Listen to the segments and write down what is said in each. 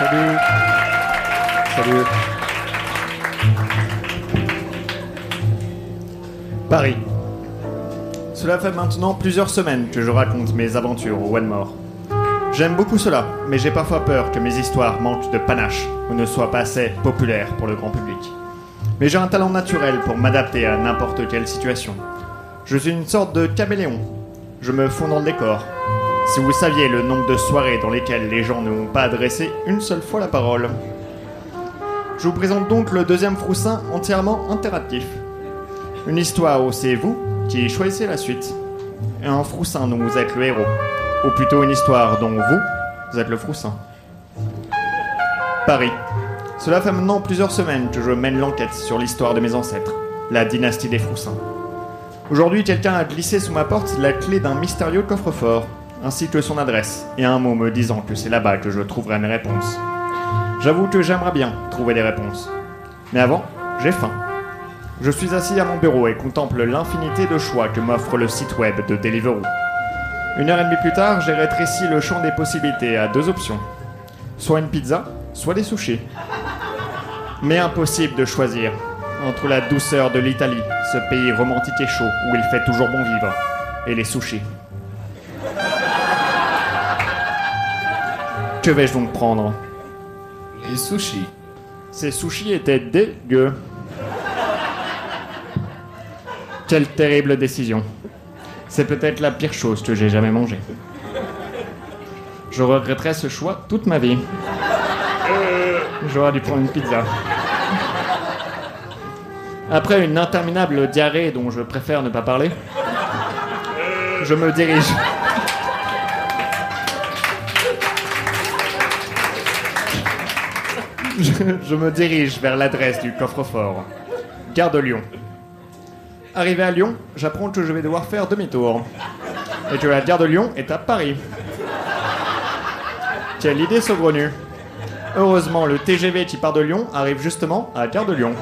Salut. Salut. Paris. Cela fait maintenant plusieurs semaines que je raconte mes aventures au One J'aime beaucoup cela, mais j'ai parfois peur que mes histoires manquent de panache ou ne soient pas assez populaires pour le grand public. Mais j'ai un talent naturel pour m'adapter à n'importe quelle situation. Je suis une sorte de caméléon. Je me fonds dans le décor. Si vous saviez le nombre de soirées dans lesquelles les gens ne m'ont pas adressé une seule fois la parole. Je vous présente donc le deuxième Froussin entièrement interactif. Une histoire où c'est vous qui choisissez la suite. Et un Froussin dont vous êtes le héros. Ou plutôt une histoire dont vous, vous êtes le Froussin. Paris. Cela fait maintenant plusieurs semaines que je mène l'enquête sur l'histoire de mes ancêtres, la dynastie des Froussins. Aujourd'hui, quelqu'un a glissé sous ma porte la clé d'un mystérieux coffre-fort, ainsi que son adresse, et un mot me disant que c'est là-bas que je trouverai mes réponses. J'avoue que j'aimerais bien trouver des réponses. Mais avant, j'ai faim. Je suis assis à mon bureau et contemple l'infinité de choix que m'offre le site web de Deliveroo. Une heure et demie plus tard, j'ai rétréci le champ des possibilités à deux options. Soit une pizza, soit des sushis. Mais impossible de choisir entre la douceur de l'Italie, ce pays romantique et chaud où il fait toujours bon vivre, et les sushis. Que vais-je donc prendre Les sushis. Ces sushis étaient dégueux. Quelle terrible décision. C'est peut-être la pire chose que j'ai jamais mangée. Je regretterai ce choix toute ma vie. J'aurais dû prendre une pizza. Après une interminable diarrhée dont je préfère ne pas parler, je me dirige. Je, me dirige vers l'adresse du coffre-fort. Gare de Lyon. Arrivé à Lyon, j'apprends que je vais devoir faire demi-tour. Et que la gare de Lyon est à Paris. Quelle idée saugrenue. Heureusement, le TGV qui part de Lyon arrive justement à la gare de Lyon.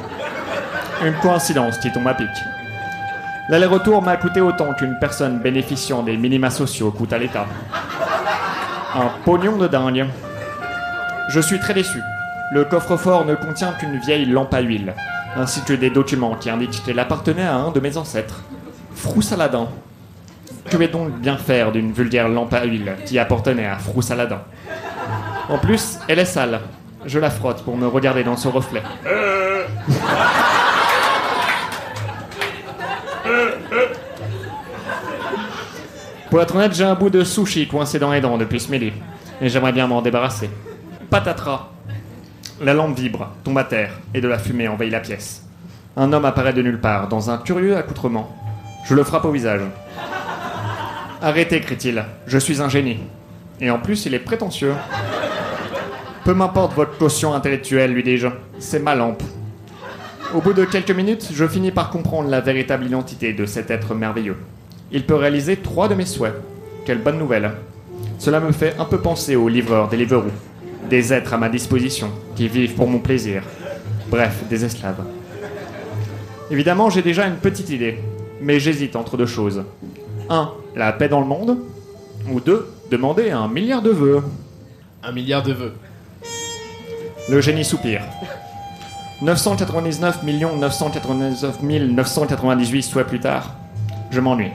Une coïncidence qui tombe à pic. L'aller-retour m'a coûté autant qu'une personne bénéficiant des minima sociaux coûte à l'État. Un pognon de dingue. Je suis très déçu. Le coffre-fort ne contient qu'une vieille lampe à huile, ainsi que des documents qui indiquent qu'elle appartenait à un de mes ancêtres, Froussaladin. Que vais donc bien faire d'une vulgaire lampe à huile qui appartenait à Froussaladin En plus, elle est sale. Je la frotte pour me regarder dans son reflet. Pour être honnête, j'ai un bout de sushi coincé dans les dents depuis ce midi. Et j'aimerais bien m'en débarrasser. Patatras. La lampe vibre, tombe à terre, et de la fumée envahit la pièce. Un homme apparaît de nulle part, dans un curieux accoutrement. Je le frappe au visage. Arrêtez, crie-t-il. Je suis un génie. Et en plus, il est prétentieux. Peu m'importe votre caution intellectuelle, lui dis-je. C'est ma lampe. Au bout de quelques minutes, je finis par comprendre la véritable identité de cet être merveilleux. Il peut réaliser trois de mes souhaits. Quelle bonne nouvelle. Cela me fait un peu penser aux livreurs Deliveroo. Des êtres à ma disposition, qui vivent pour mon plaisir. Bref, des esclaves. Évidemment, j'ai déjà une petite idée, mais j'hésite entre deux choses. 1. La paix dans le monde. Ou 2. Demander un milliard de vœux. Un milliard de vœux. Le génie soupire. 999 999 998 souhaits plus tard, je m'ennuie.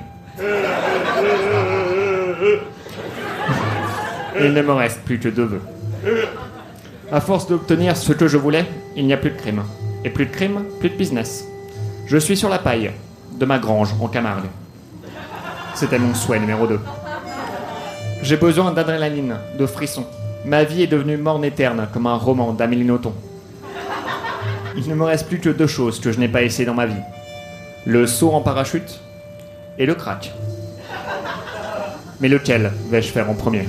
Il ne me reste plus que deux vœux. À force d'obtenir ce que je voulais, il n'y a plus de crime. Et plus de crime, plus de business. Je suis sur la paille de ma grange en Camargue. C'était mon souhait numéro 2. J'ai besoin d'adrénaline, de frissons. Ma vie est devenue morne et terne comme un roman d'Amélie Nothomb. Il ne me reste plus que deux choses que je n'ai pas essayé dans ma vie. Le saut en parachute et le crack. Mais lequel vais-je faire en premier?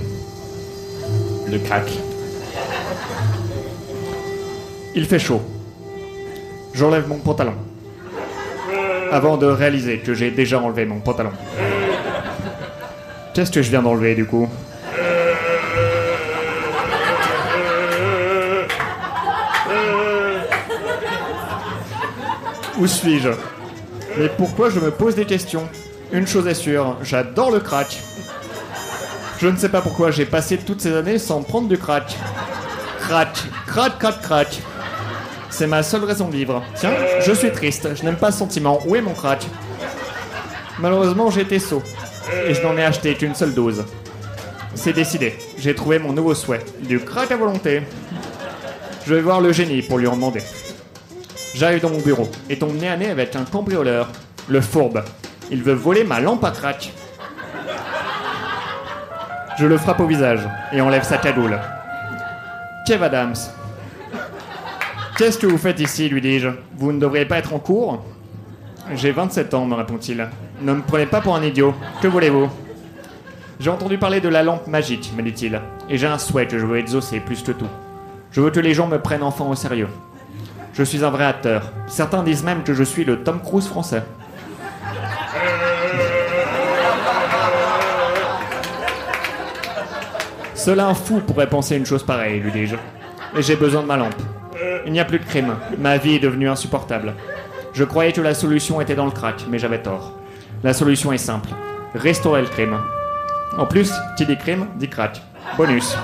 Le crack. Il fait chaud. J'enlève mon pantalon. Avant de réaliser que j'ai déjà enlevé mon pantalon. Qu'est-ce que je viens d'enlever du coup? Où suis-je? Mais pourquoi je me pose des questions? Une chose est sûre, j'adore le crack. Je ne sais pas pourquoi j'ai passé toutes ces années sans prendre du crack. Crac, crac, crac, crac. C'est ma seule raison de vivre. Tiens, je suis triste, je n'aime pas ce sentiment. Où est mon crack? Malheureusement, j'ai été sot. Et je n'en ai acheté qu'une seule dose. C'est décidé, j'ai trouvé mon nouveau souhait. Du crack à volonté. Je vais voir le génie pour lui en demander. J'arrive dans mon bureau et tombe nez à nez avec un cambrioleur. Le fourbe. Il veut voler ma lampe à crack. Je le frappe au visage et enlève sa cagoule. Kev Adams. Qu'est-ce que vous faites ici lui dis-je. Vous ne devriez pas être en cours J'ai 27 ans, me répond-il. Ne me prenez pas pour un idiot. Que voulez-vous J'ai entendu parler de la lampe magique, me dit-il. Et j'ai un souhait que je veux exaucer plus que tout. Je veux que les gens me prennent enfin au sérieux. Je suis un vrai acteur. Certains disent même que je suis le Tom Cruise français. Seul un fou pourrait penser une chose pareille, lui dis-je. Et j'ai besoin de ma lampe. Il n'y a plus de crime. Ma vie est devenue insupportable. Je croyais que la solution était dans le crack, mais j'avais tort. La solution est simple. Restaurer le crime. En plus, qui dit crime, dit crack. Bonus.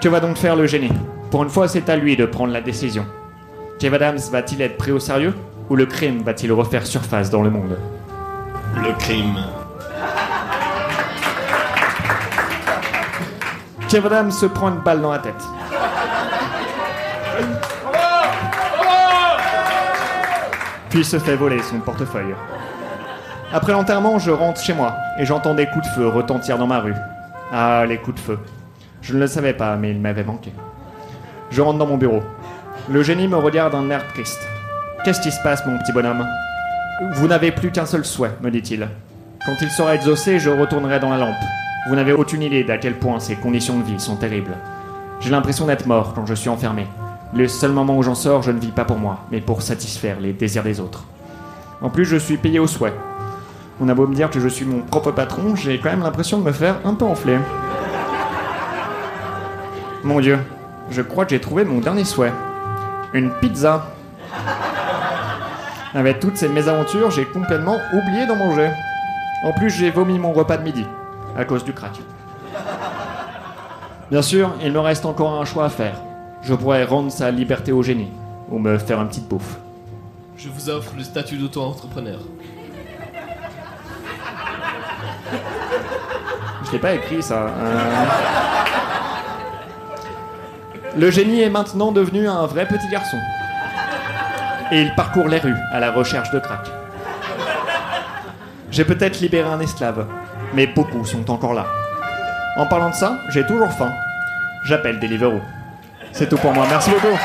Que va donc faire le génie Pour une fois, c'est à lui de prendre la décision. Kev Adams va-t-il être pris au sérieux Ou le crime va-t-il refaire surface dans le monde? Le crime. Kev Adams se prend une balle dans la tête. Puis se fait voler son portefeuille. Après l'enterrement, je rentre chez moi et j'entends des coups de feu retentir dans ma rue. Ah, les coups de feu. Je ne le savais pas, mais ils m'avaient manqué. Je rentre dans mon bureau. Le génie me regarde d'un air triste. Qu'est-ce qui se passe, mon petit bonhomme? Vous n'avez plus qu'un seul souhait, me dit-il. Quand il sera exaucé, je retournerai dans la lampe. Vous n'avez aucune idée d'à quel point ces conditions de vie sont terribles. J'ai l'impression d'être mort quand je suis enfermé. Le seul moment où j'en sors, je ne vis pas pour moi, mais pour satisfaire les désirs des autres. En plus, je suis payé au souhait. On a beau me dire que je suis mon propre patron, j'ai quand même l'impression de me faire un peu enfler. Mon Dieu, je crois que j'ai trouvé mon dernier souhait. Une pizza. Avec toutes ces mésaventures, j'ai complètement oublié d'en manger. En plus, j'ai vomi mon repas de midi, à cause du crack. Bien sûr, il me reste encore un choix à faire. Je pourrais rendre sa liberté au génie, ou me faire une petite bouffe. Je vous offre le statut d'auto-entrepreneur. Je l'ai pas écrit ça. Euh. Le génie est maintenant devenu un vrai petit garçon. Et il parcourt les rues à la recherche de crack. J'ai peut-être libéré un esclave, mais beaucoup sont encore là. En parlant de ça, j'ai toujours faim. J'appelle Deliveroo. C'est tout pour moi. Merci beaucoup.